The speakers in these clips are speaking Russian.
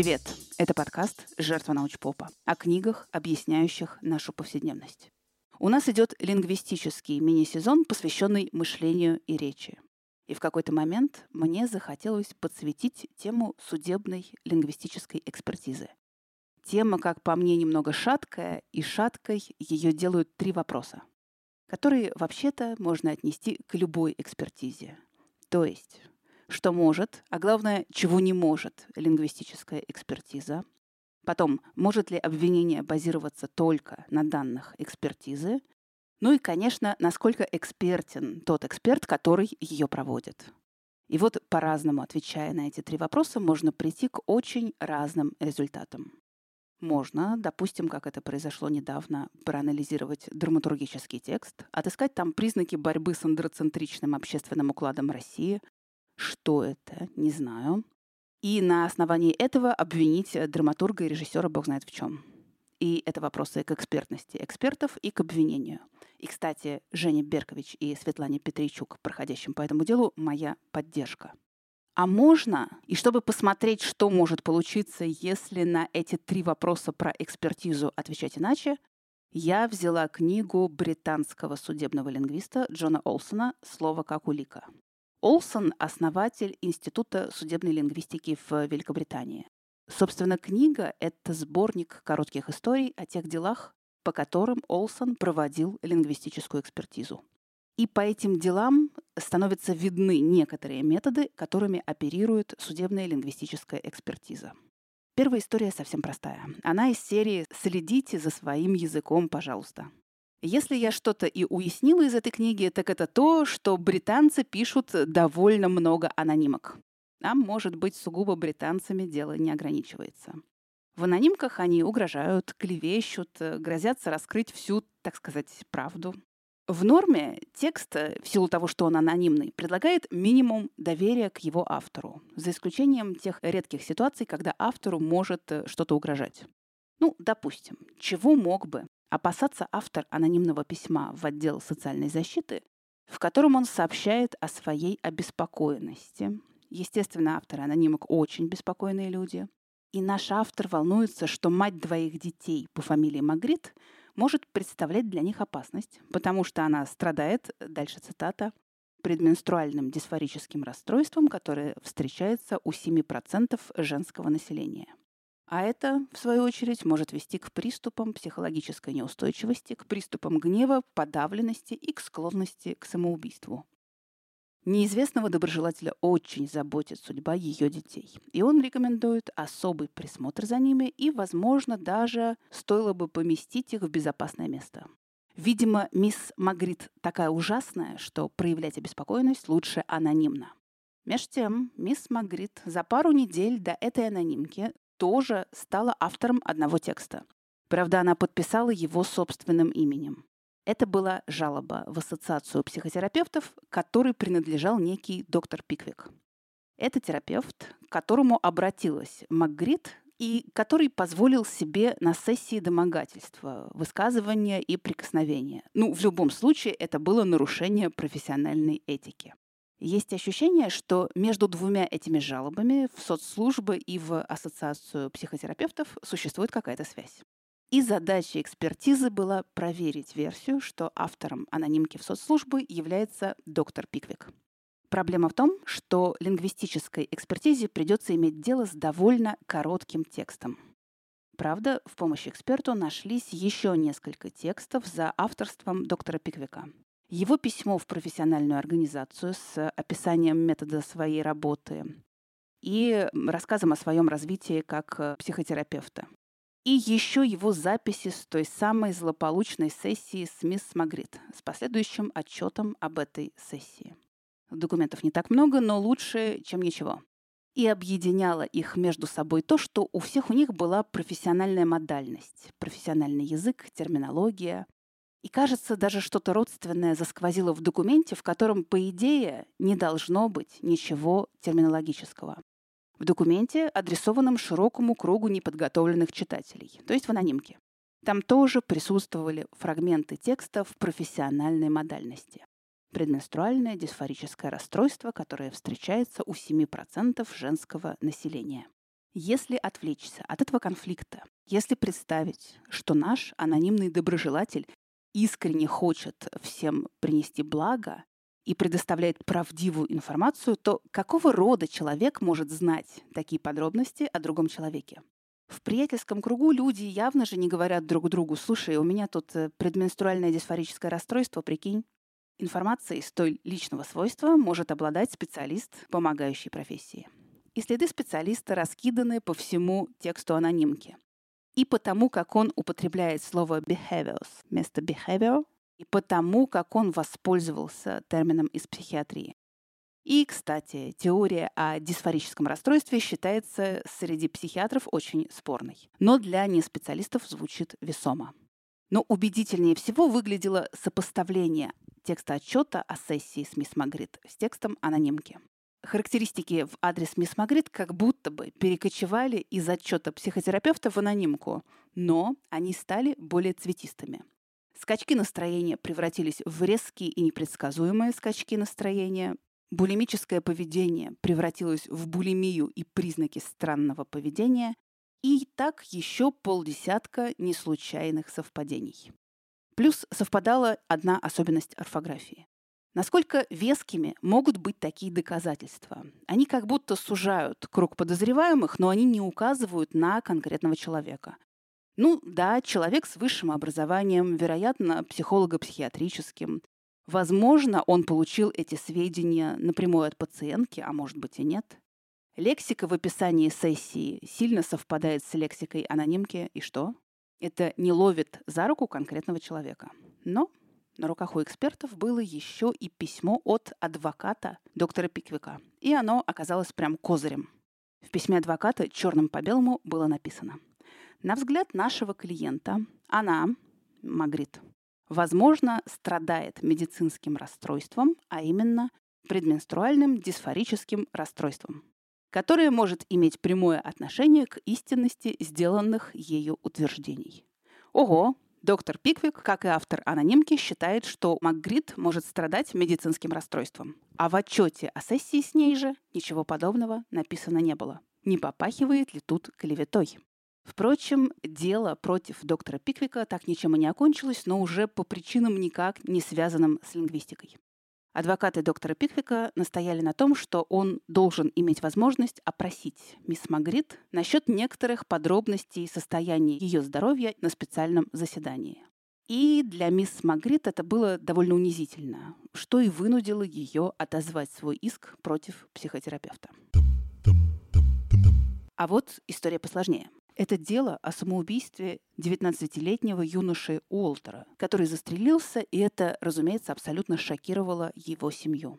Привет! Это подкаст «Жертва научпопа» о книгах, объясняющих нашу повседневность. У нас идет лингвистический мини-сезон, посвященный мышлению и речи. И в какой-то момент мне захотелось подсветить тему судебной лингвистической экспертизы. Тема, как по мне, немного шаткая, и шаткой ее делают три вопроса, которые вообще-то можно отнести к любой экспертизе. То есть, что может, а главное, чего не может лингвистическая экспертиза. Потом, может ли обвинение базироваться только на данных экспертизы. Ну и, конечно, насколько экспертен тот эксперт, который ее проводит. И вот по-разному отвечая на эти три вопроса, можно прийти к очень разным результатам. Можно, допустим, как это произошло недавно, проанализировать драматургический текст, отыскать там признаки борьбы с андроцентричным общественным укладом России. Что это? Не знаю. И на основании этого обвинить драматурга и режиссера бог знает в чем. И это вопросы к экспертности экспертов и к обвинению. И, кстати, Женя Беркович и Светлане Петричук, проходящим по этому делу, моя поддержка. А можно, и чтобы посмотреть, что может получиться, если на эти три вопроса про экспертизу отвечать иначе, я взяла книгу британского судебного лингвиста Джона Олсона «Слово как улика». Олсон – основатель Института судебной лингвистики в Великобритании. Собственно, книга – это сборник коротких историй о тех делах, по которым Олсон проводил лингвистическую экспертизу. И по этим делам становятся видны некоторые методы, которыми оперирует судебная лингвистическая экспертиза. Первая история совсем простая. Она из серии «Следите за своим языком, пожалуйста». Если я что-то и уяснила из этой книги, так это то, что британцы пишут довольно много анонимок. А может быть, сугубо британцами дело не ограничивается. В анонимках они угрожают, клевещут, грозятся раскрыть всю, так сказать, правду. В норме текст, э, в силу того, что он анонимный, предлагает минимум доверия к его автору, за исключением тех редких ситуаций, когда автору может э, что-то угрожать. Ну, допустим, чего мог бы опасаться автор анонимного письма в отдел социальной защиты, в котором он сообщает о своей обеспокоенности. Естественно, авторы анонимок очень беспокойные люди. И наш автор волнуется, что мать двоих детей по фамилии Магрит может представлять для них опасность, потому что она страдает, дальше цитата, предменструальным дисфорическим расстройством, которое встречается у 7% женского населения. А это, в свою очередь, может вести к приступам психологической неустойчивости, к приступам гнева, подавленности и к склонности к самоубийству. Неизвестного доброжелателя очень заботит судьба ее детей, и он рекомендует особый присмотр за ними и, возможно, даже стоило бы поместить их в безопасное место. Видимо, мисс Магрит такая ужасная, что проявлять обеспокоенность лучше анонимно. Меж тем, мисс Магрит за пару недель до этой анонимки тоже стала автором одного текста. Правда, она подписала его собственным именем. Это была жалоба в ассоциацию психотерапевтов, которой принадлежал некий доктор Пиквик. Это терапевт, к которому обратилась МакГрид и который позволил себе на сессии домогательства, высказывания и прикосновения. Ну, в любом случае, это было нарушение профессиональной этики. Есть ощущение, что между двумя этими жалобами в соцслужбы и в ассоциацию психотерапевтов существует какая-то связь. И задача экспертизы была проверить версию, что автором анонимки в соцслужбы является доктор Пиквик. Проблема в том, что лингвистической экспертизе придется иметь дело с довольно коротким текстом. Правда, в помощь эксперту нашлись еще несколько текстов за авторством доктора Пиквика. Его письмо в профессиональную организацию с описанием метода своей работы и рассказом о своем развитии как психотерапевта. И еще его записи с той самой злополучной сессии с мисс Магрит с последующим отчетом об этой сессии. Документов не так много, но лучше, чем ничего. И объединяло их между собой то, что у всех у них была профессиональная модальность, профессиональный язык, терминология. И, кажется, даже что-то родственное засквозило в документе, в котором, по идее, не должно быть ничего терминологического в документе, адресованном широкому кругу неподготовленных читателей, то есть в анонимке. Там тоже присутствовали фрагменты текста в профессиональной модальности. Предменструальное дисфорическое расстройство, которое встречается у 7% женского населения. Если отвлечься от этого конфликта, если представить, что наш анонимный доброжелатель искренне хочет всем принести благо и предоставляет правдивую информацию, то какого рода человек может знать такие подробности о другом человеке? В приятельском кругу люди явно же не говорят друг другу, слушай, у меня тут э, предменструальное дисфорическое расстройство, прикинь. Информацией столь личного свойства может обладать специалист, помогающий профессии. И следы специалиста раскиданы по всему тексту анонимки. И потому, как он употребляет слово behaviors вместо behavior, и потому, как он воспользовался термином из психиатрии. И, кстати, теория о дисфорическом расстройстве считается среди психиатров очень спорной, но для неспециалистов звучит весомо. Но убедительнее всего выглядело сопоставление текста отчета о сессии с мисс Магрит с текстом анонимки. Характеристики в адрес мисс Магрит как будто бы перекочевали из отчета психотерапевта в анонимку, но они стали более цветистыми. Скачки настроения превратились в резкие и непредсказуемые скачки настроения, Булимическое поведение превратилось в булимию и признаки странного поведения, и так еще полдесятка неслучайных совпадений. Плюс совпадала одна особенность орфографии. Насколько вескими могут быть такие доказательства? Они как будто сужают круг подозреваемых, но они не указывают на конкретного человека. Ну да, человек с высшим образованием, вероятно, психолого-психиатрическим, Возможно, он получил эти сведения напрямую от пациентки, а может быть и нет. Лексика в описании сессии сильно совпадает с лексикой анонимки, и что? Это не ловит за руку конкретного человека. Но на руках у экспертов было еще и письмо от адвоката доктора Пиквика, и оно оказалось прям козырем. В письме адвоката черным по белому было написано. На взгляд нашего клиента, она, Магрит, возможно, страдает медицинским расстройством, а именно предменструальным дисфорическим расстройством, которое может иметь прямое отношение к истинности сделанных ею утверждений. Ого, доктор Пиквик, как и автор анонимки, считает, что МакГрид может страдать медицинским расстройством. А в отчете о сессии с ней же ничего подобного написано не было. Не попахивает ли тут клеветой? Впрочем, дело против доктора Пиквика так ничем и не окончилось, но уже по причинам никак не связанным с лингвистикой. Адвокаты доктора Пиквика настояли на том, что он должен иметь возможность опросить мисс Магрит насчет некоторых подробностей состояния ее здоровья на специальном заседании. И для мисс Магрит это было довольно унизительно, что и вынудило ее отозвать свой иск против психотерапевта. А вот история посложнее. Это дело о самоубийстве 19-летнего юноши Уолтера, который застрелился, и это, разумеется, абсолютно шокировало его семью.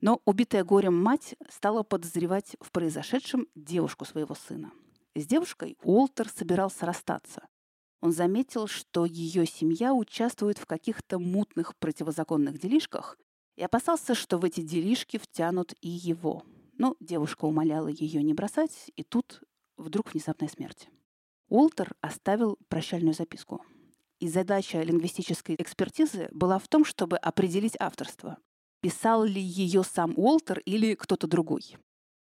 Но убитая горем мать стала подозревать в произошедшем девушку своего сына. С девушкой Уолтер собирался расстаться. Он заметил, что ее семья участвует в каких-то мутных противозаконных делишках и опасался, что в эти делишки втянут и его. Но девушка умоляла ее не бросать, и тут вдруг внезапная смерть. Уолтер оставил прощальную записку. И задача лингвистической экспертизы была в том, чтобы определить авторство. Писал ли ее сам Уолтер или кто-то другой.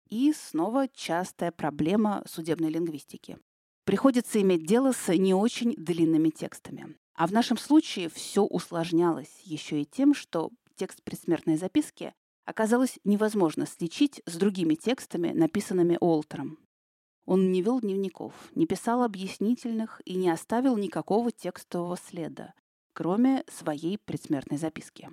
И снова частая проблема судебной лингвистики. Приходится иметь дело с не очень длинными текстами. А в нашем случае все усложнялось еще и тем, что текст предсмертной записки оказалось невозможно сличить с другими текстами, написанными Уолтером. Он не вел дневников, не писал объяснительных и не оставил никакого текстового следа, кроме своей предсмертной записки.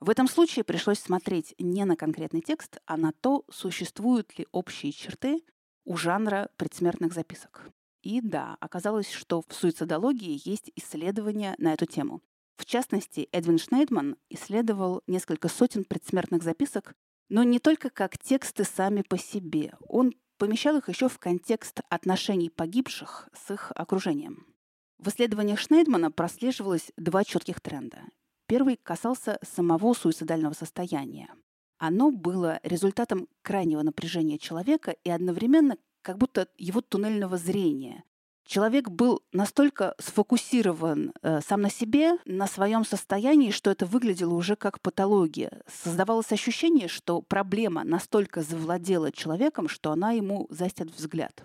В этом случае пришлось смотреть не на конкретный текст, а на то, существуют ли общие черты у жанра предсмертных записок. И да, оказалось, что в суицидологии есть исследования на эту тему. В частности, Эдвин Шнейдман исследовал несколько сотен предсмертных записок, но не только как тексты сами по себе. Он помещал их еще в контекст отношений погибших с их окружением. В исследованиях Шнейдмана прослеживалось два четких тренда. Первый касался самого суицидального состояния. Оно было результатом крайнего напряжения человека и одновременно как будто его туннельного зрения, Человек был настолько сфокусирован э, сам на себе, на своем состоянии, что это выглядело уже как патология. Создавалось ощущение, что проблема настолько завладела человеком, что она ему застит взгляд.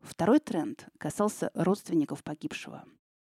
Второй тренд касался родственников погибшего.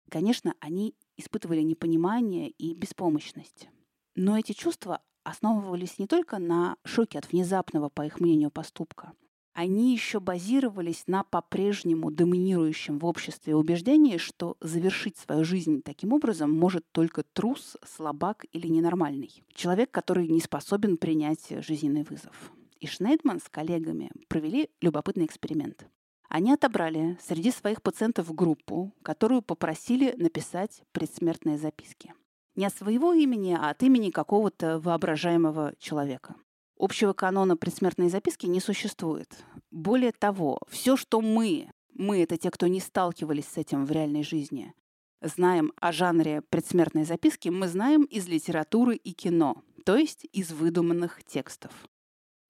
Конечно, они испытывали непонимание и беспомощность. Но эти чувства основывались не только на шоке от внезапного, по их мнению, поступка. Они еще базировались на по-прежнему доминирующем в обществе убеждении, что завершить свою жизнь таким образом может только трус, слабак или ненормальный. Человек, который не способен принять жизненный вызов. И Шнейдман с коллегами провели любопытный эксперимент. Они отобрали среди своих пациентов группу, которую попросили написать предсмертные записки. Не от своего имени, а от имени какого-то воображаемого человека. Общего канона предсмертной записки не существует. Более того, все, что мы, мы — это те, кто не сталкивались с этим в реальной жизни, знаем о жанре предсмертной записки, мы знаем из литературы и кино, то есть из выдуманных текстов.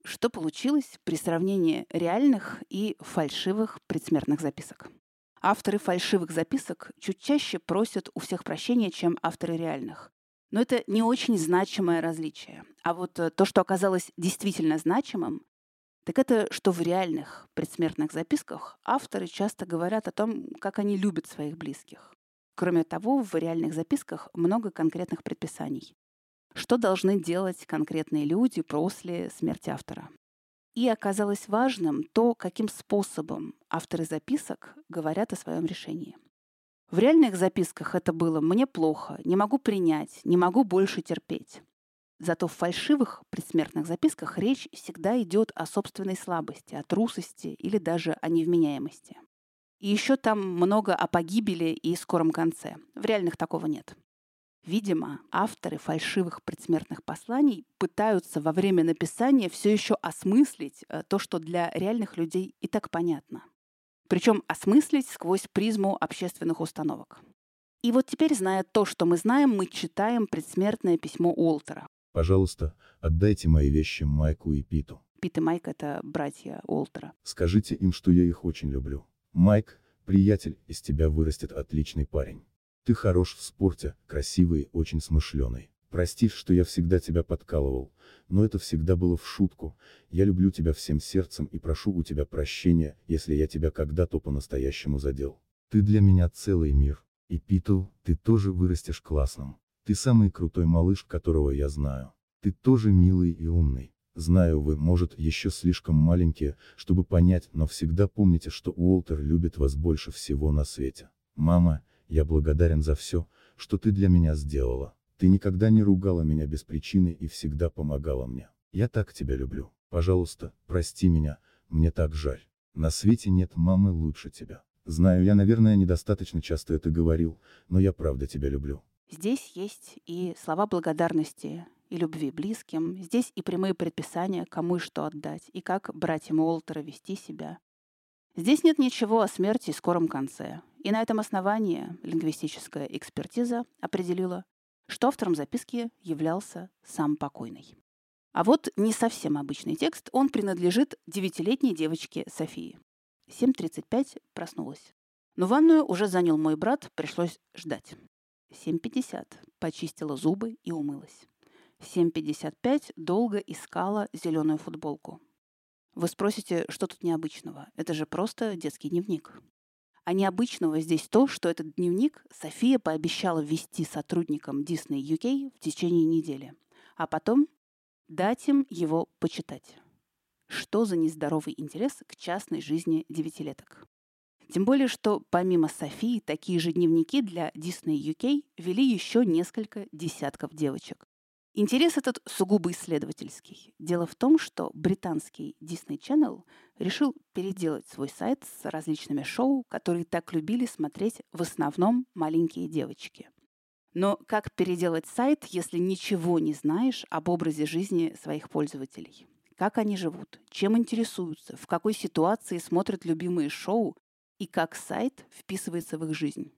Что получилось при сравнении реальных и фальшивых предсмертных записок? Авторы фальшивых записок чуть чаще просят у всех прощения, чем авторы реальных. Но это не очень значимое различие. А вот э, то, что оказалось действительно значимым, так это, что в реальных предсмертных записках авторы часто говорят о том, как они любят своих близких. Кроме того, в реальных записках много конкретных предписаний. Что должны делать конкретные люди после смерти автора? И оказалось важным то, каким способом авторы записок говорят о своем решении. В реальных записках это было «мне плохо», «не могу принять», «не могу больше терпеть». Зато в фальшивых предсмертных записках речь всегда идет о собственной слабости, о трусости или даже о невменяемости. И еще там много о погибели и скором конце. В реальных такого нет. Видимо, авторы фальшивых предсмертных посланий пытаются во время написания все еще осмыслить э, то, что для реальных людей и так понятно. Причем осмыслить сквозь призму общественных установок. И вот теперь, зная то, что мы знаем, мы читаем предсмертное письмо Уолтера. Пожалуйста, отдайте мои вещи Майку и Питу. Пит и Майк — это братья Уолтера. Скажите им, что я их очень люблю. Майк, приятель, из тебя вырастет отличный парень. Ты хорош в спорте, красивый, очень смышленый. Прости, что я всегда тебя подкалывал, но это всегда было в шутку. Я люблю тебя всем сердцем и прошу у тебя прощения, если я тебя когда-то по-настоящему задел. Ты для меня целый мир. И Питл, ты тоже вырастешь классным. Ты самый крутой малыш, которого я знаю. Ты тоже милый и умный. Знаю вы, может, еще слишком маленькие, чтобы понять, но всегда помните, что Уолтер любит вас больше всего на свете. Мама, я благодарен за все, что ты для меня сделала. Ты никогда не ругала меня без причины и всегда помогала мне. Я так тебя люблю. Пожалуйста, прости меня, мне так жаль. На свете нет мамы лучше тебя. Знаю, я, наверное, недостаточно часто это говорил, но я правда тебя люблю. Здесь есть и слова благодарности, и любви близким, здесь и прямые предписания, кому и что отдать, и как братьям Уолтера вести себя. Здесь нет ничего о смерти и скором конце. И на этом основании лингвистическая экспертиза определила, что автором записки являлся сам покойный. А вот не совсем обычный текст, он принадлежит девятилетней девочке Софии. 7.35 проснулась. Но ванную уже занял мой брат, пришлось ждать. 7.50 почистила зубы и умылась. 7.55 долго искала зеленую футболку. Вы спросите, что тут необычного? Это же просто детский дневник. А необычного здесь то, что этот дневник София пообещала ввести сотрудникам Disney UK в течение недели, а потом дать им его почитать. Что за нездоровый интерес к частной жизни девятилеток? Тем более, что помимо Софии, такие же дневники для Disney UK вели еще несколько десятков девочек. Интерес этот сугубо исследовательский. Дело в том, что британский Disney Channel решил переделать свой сайт с различными шоу, которые так любили смотреть в основном маленькие девочки. Но как переделать сайт, если ничего не знаешь об образе жизни своих пользователей? Как они живут, чем интересуются, в какой ситуации смотрят любимые шоу и как сайт вписывается в их жизнь?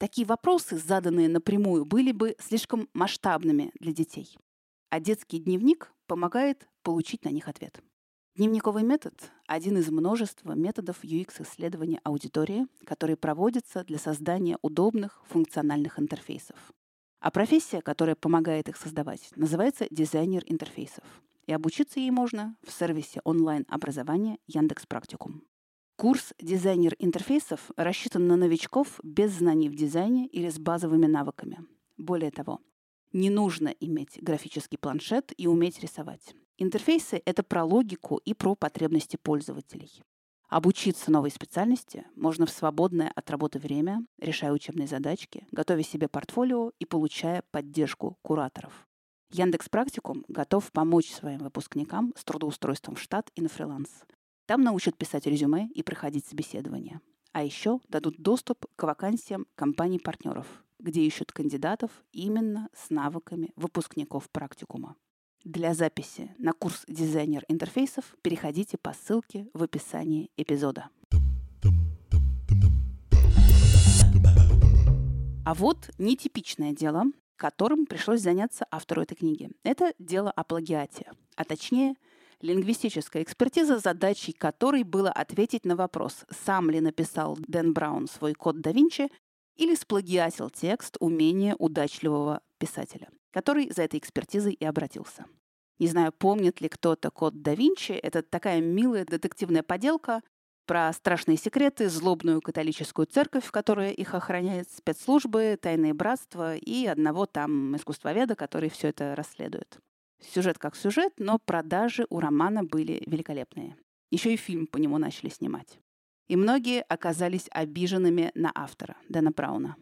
Такие вопросы, заданные напрямую, были бы слишком масштабными для детей. А детский дневник помогает получить на них ответ. Дневниковый метод – один из множества методов UX-исследования аудитории, которые проводятся для создания удобных функциональных интерфейсов. А профессия, которая помогает их создавать, называется дизайнер интерфейсов. И обучиться ей можно в сервисе онлайн-образования Яндекс Практикум. Курс «Дизайнер интерфейсов» рассчитан на новичков без знаний в дизайне или с базовыми навыками. Более того, не нужно иметь графический планшет и уметь рисовать. Интерфейсы — это про логику и про потребности пользователей. Обучиться новой специальности можно в свободное от работы время, решая учебные задачки, готовя себе портфолио и получая поддержку кураторов. Яндекс Практикум готов помочь своим выпускникам с трудоустройством в штат и на фриланс. Там научат писать резюме и проходить собеседование. А еще дадут доступ к вакансиям компаний-партнеров, где ищут кандидатов именно с навыками выпускников практикума. Для записи на курс дизайнер интерфейсов переходите по ссылке в описании эпизода. А вот нетипичное дело, которым пришлось заняться автору этой книги. Это дело о плагиате, а точнее – Лингвистическая экспертиза, задачей которой было ответить на вопрос, сам ли написал Дэн Браун свой код да Винчи или сплагиатил текст умения удачливого писателя, который за этой экспертизой и обратился. Не знаю, помнит ли кто-то код да Винчи. Это такая милая детективная поделка про страшные секреты, злобную католическую церковь, которая их охраняет, спецслужбы, тайные братства и одного там искусствоведа, который все это расследует. Сюжет как сюжет, но продажи у романа были великолепные. Еще и фильм по нему начали снимать. И многие оказались обиженными на автора, Дэна Брауна.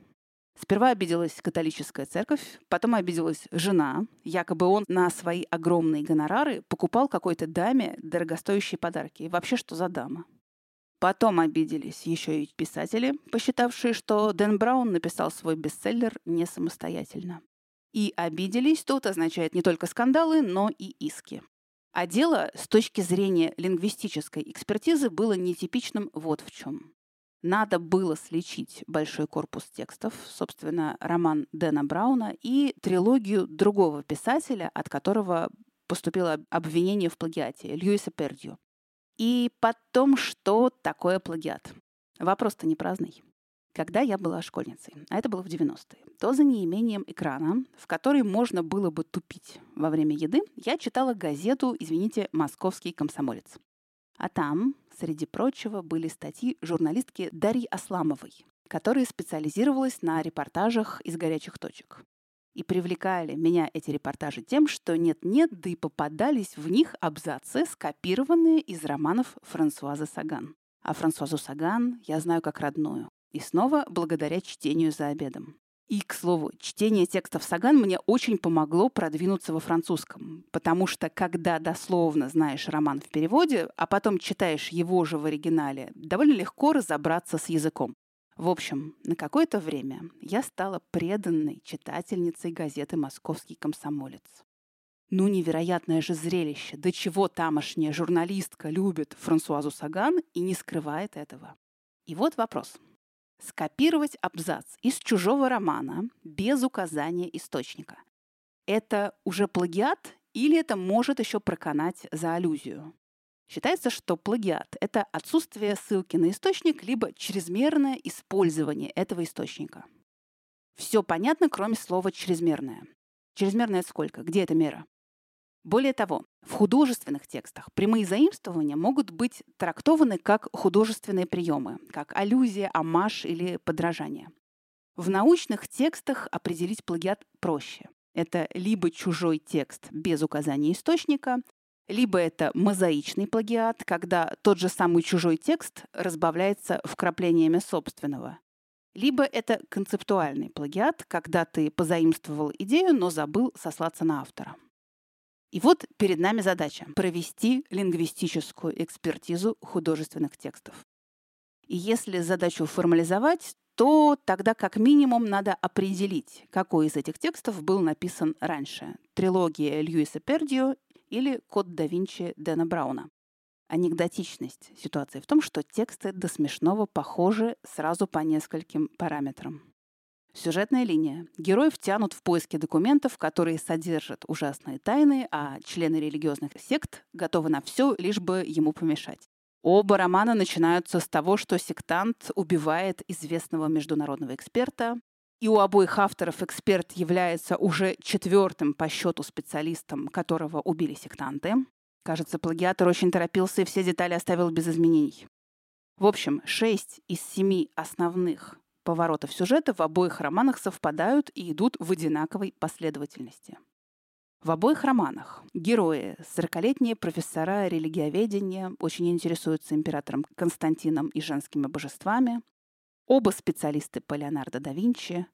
Сперва обиделась католическая церковь, потом обиделась жена. Якобы он на свои огромные гонорары покупал какой-то даме дорогостоящие подарки. И вообще, что за дама? Потом обиделись еще и писатели, посчитавшие, что Дэн Браун написал свой бестселлер не самостоятельно. И обиделись тут означает не только скандалы, но и иски. А дело с точки зрения лингвистической экспертизы было нетипичным вот в чем. Надо было сличить большой корпус текстов, собственно, роман Дэна Брауна и трилогию другого писателя, от которого поступило обвинение в плагиате, Льюиса Пердью. И потом, что такое плагиат? Вопрос-то не праздный когда я была школьницей, а это было в 90-е, то за неимением экрана, в который можно было бы тупить во время еды, я читала газету, извините, «Московский комсомолец». А там, среди прочего, были статьи журналистки Дарьи Асламовой, которая специализировалась на репортажах из горячих точек. И привлекали меня эти репортажи тем, что нет-нет, да и попадались в них абзацы, скопированные из романов Франсуаза Саган. А Франсуазу Саган я знаю как родную. И снова благодаря чтению за обедом. И, к слову, чтение текстов Саган мне очень помогло продвинуться во французском, потому что когда дословно знаешь роман в переводе, а потом читаешь его же в оригинале, довольно легко разобраться с языком. В общем, на какое-то время я стала преданной читательницей газеты «Московский комсомолец». Ну, невероятное же зрелище, до чего тамошняя журналистка любит Франсуазу Саган и не скрывает этого. И вот вопрос. Скопировать абзац из чужого романа без указания источника. Это уже плагиат или это может еще проканать за аллюзию? Считается, что плагиат — это отсутствие ссылки на источник, либо чрезмерное использование этого источника. Все понятно, кроме слова «чрезмерное». Чрезмерное сколько? Где эта мера? Более того, в художественных текстах прямые заимствования могут быть трактованы как художественные приемы, как аллюзия, амаш или подражание. В научных текстах определить плагиат проще. Это либо чужой текст без указания источника, либо это мозаичный плагиат, когда тот же самый чужой текст разбавляется вкраплениями собственного. Либо это концептуальный плагиат, когда ты позаимствовал идею, но забыл сослаться на автора. И вот перед нами задача – провести лингвистическую экспертизу художественных текстов. И если задачу формализовать, то тогда как минимум надо определить, какой из этих текстов был написан раньше – трилогия Льюиса Пердио или «Код да Винчи» Дэна Брауна. Анекдотичность ситуации в том, что тексты до смешного похожи сразу по нескольким параметрам. Сюжетная линия. Герои втянут в поиски документов, которые содержат ужасные тайны, а члены религиозных сект готовы на все, лишь бы ему помешать. Оба романа начинаются с того, что сектант убивает известного международного эксперта, и у обоих авторов эксперт является уже четвертым по счету специалистом, которого убили сектанты. Кажется, плагиатор очень торопился и все детали оставил без изменений. В общем, шесть из семи основных поворотов сюжета в обоих романах совпадают и идут в одинаковой последовательности. В обоих романах герои, 40-летние профессора религиоведения, очень интересуются императором Константином и женскими божествами. Оба специалисты по Леонардо да Винчи.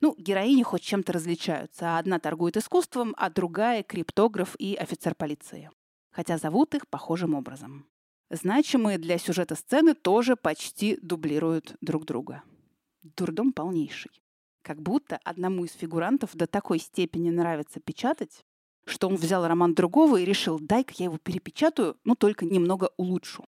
Ну, героини хоть чем-то различаются. Одна торгует искусством, а другая — криптограф и офицер полиции. Хотя зовут их похожим образом. Значимые для сюжета сцены тоже почти дублируют друг друга. Дурдом полнейший. Как будто одному из фигурантов до такой степени нравится печатать, что он взял роман другого и решил, дай-ка я его перепечатаю, ну только немного улучшу.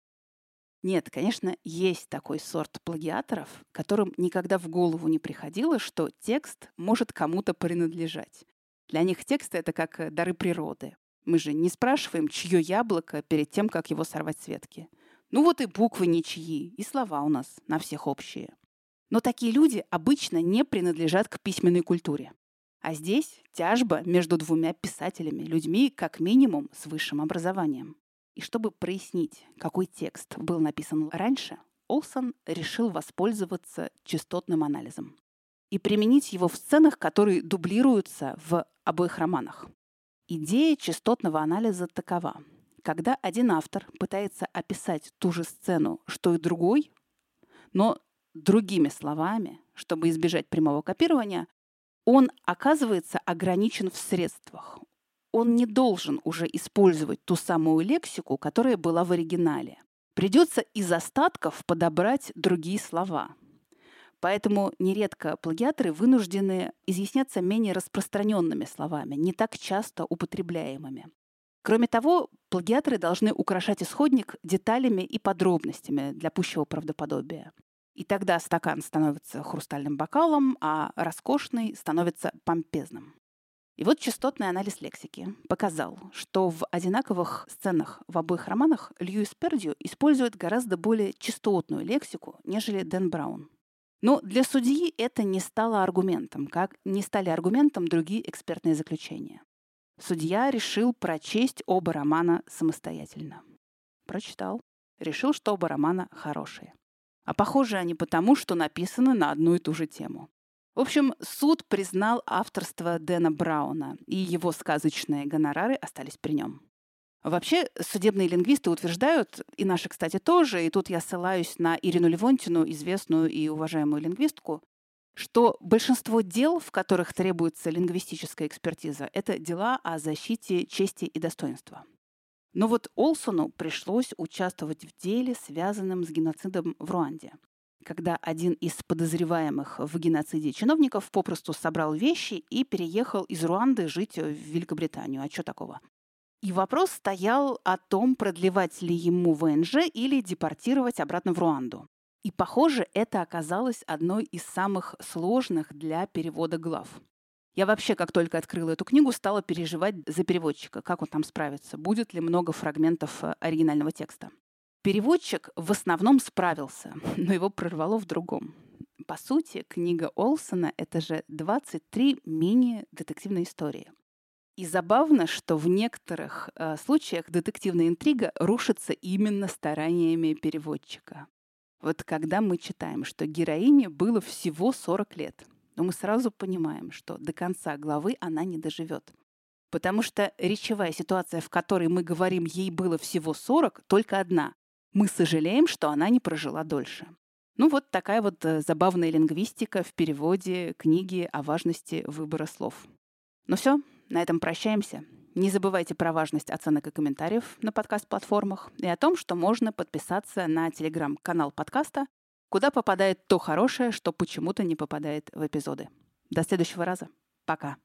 Нет, конечно, есть такой сорт плагиаторов, которым никогда в голову не приходило, что текст может кому-то принадлежать. Для них текст — это как э, дары природы. Мы же не спрашиваем, чье яблоко перед тем, как его сорвать с ветки. Ну вот и буквы ничьи, и слова у нас на всех общие. Но такие люди обычно не принадлежат к письменной культуре. А здесь тяжба между двумя писателями, людьми как минимум с высшим образованием. И чтобы прояснить, какой текст был написан раньше, Олсон решил воспользоваться частотным анализом и применить его в сценах, которые дублируются в обоих романах. Идея частотного анализа такова. Когда один автор пытается описать ту же сцену, что и другой, но другими словами, чтобы избежать прямого копирования, он оказывается ограничен в средствах. Он не должен уже использовать ту самую лексику, которая была в оригинале. Придется из остатков подобрать другие слова. Поэтому нередко плагиаторы вынуждены изъясняться менее распространенными словами, не так часто употребляемыми. Кроме того, плагиаторы должны украшать исходник деталями и подробностями для пущего правдоподобия. И тогда стакан становится хрустальным бокалом, а роскошный становится помпезным. И вот частотный анализ лексики показал, что в одинаковых сценах в обоих романах Льюис Пердью использует гораздо более частотную лексику, нежели Дэн Браун. Но для судьи это не стало аргументом, как не стали аргументом другие экспертные заключения. Судья решил прочесть оба романа самостоятельно. Прочитал. Решил, что оба романа хорошие. А похожи они потому, что написаны на одну и ту же тему. В общем, суд признал авторство Дэна Брауна, и его сказочные гонорары остались при нем. Вообще, судебные лингвисты утверждают, и наши, кстати, тоже, и тут я ссылаюсь на Ирину Левонтину, известную и уважаемую лингвистку, что большинство дел, в которых требуется лингвистическая экспертиза, это дела о защите чести и достоинства. Но вот Олсону пришлось участвовать в деле, связанном с геноцидом в Руанде когда один из подозреваемых в геноциде чиновников попросту собрал вещи и переехал из Руанды жить в Великобританию. А что такого? И вопрос стоял о том, продлевать ли ему ВНЖ или депортировать обратно в Руанду. И, похоже, это оказалось одной из самых сложных для перевода глав. Я вообще, как только открыла эту книгу, стала переживать за переводчика, как он там справится, будет ли много фрагментов э, оригинального текста. Переводчик в основном справился, но его прорвало в другом. По сути, книга Олсона — это же 23 мини-детективные истории. И забавно, что в некоторых э, случаях детективная интрига рушится именно стараниями переводчика. Вот когда мы читаем, что героине было всего 40 лет, но мы сразу понимаем, что до конца главы она не доживет. Потому что речевая ситуация, в которой мы говорим «ей было всего 40», только одна. Мы сожалеем, что она не прожила дольше. Ну вот такая вот э, забавная лингвистика в переводе книги о важности выбора слов. Ну все, на этом прощаемся. Не забывайте про важность оценок и комментариев на подкаст-платформах и о том, что можно подписаться на телеграм-канал подкаста, куда попадает то хорошее, что почему-то не попадает в эпизоды. До следующего раза. Пока.